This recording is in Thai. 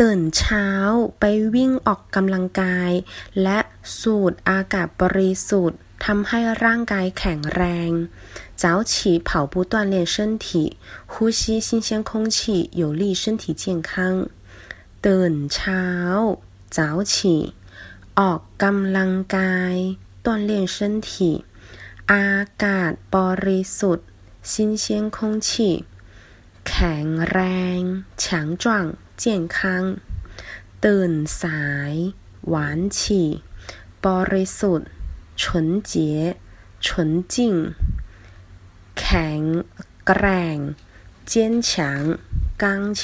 ตื่นเช้าไปวิ่งออกกำลังกาย และสูดอากาศบริสุทธิ์ทำให้ร่างกายแข็งแรง早起跑步锻炼身体呼吸新鲜空气有利身体健康ตื่นเช้า早起ออกกำลังกาย锻炼身体อากาศบริสุทธิ์新鲜空气 แข็งแรง强壮健康ตื่นสาย晚起บริสุทธิ์纯洁纯净แข็งแกร่ง坚强刚强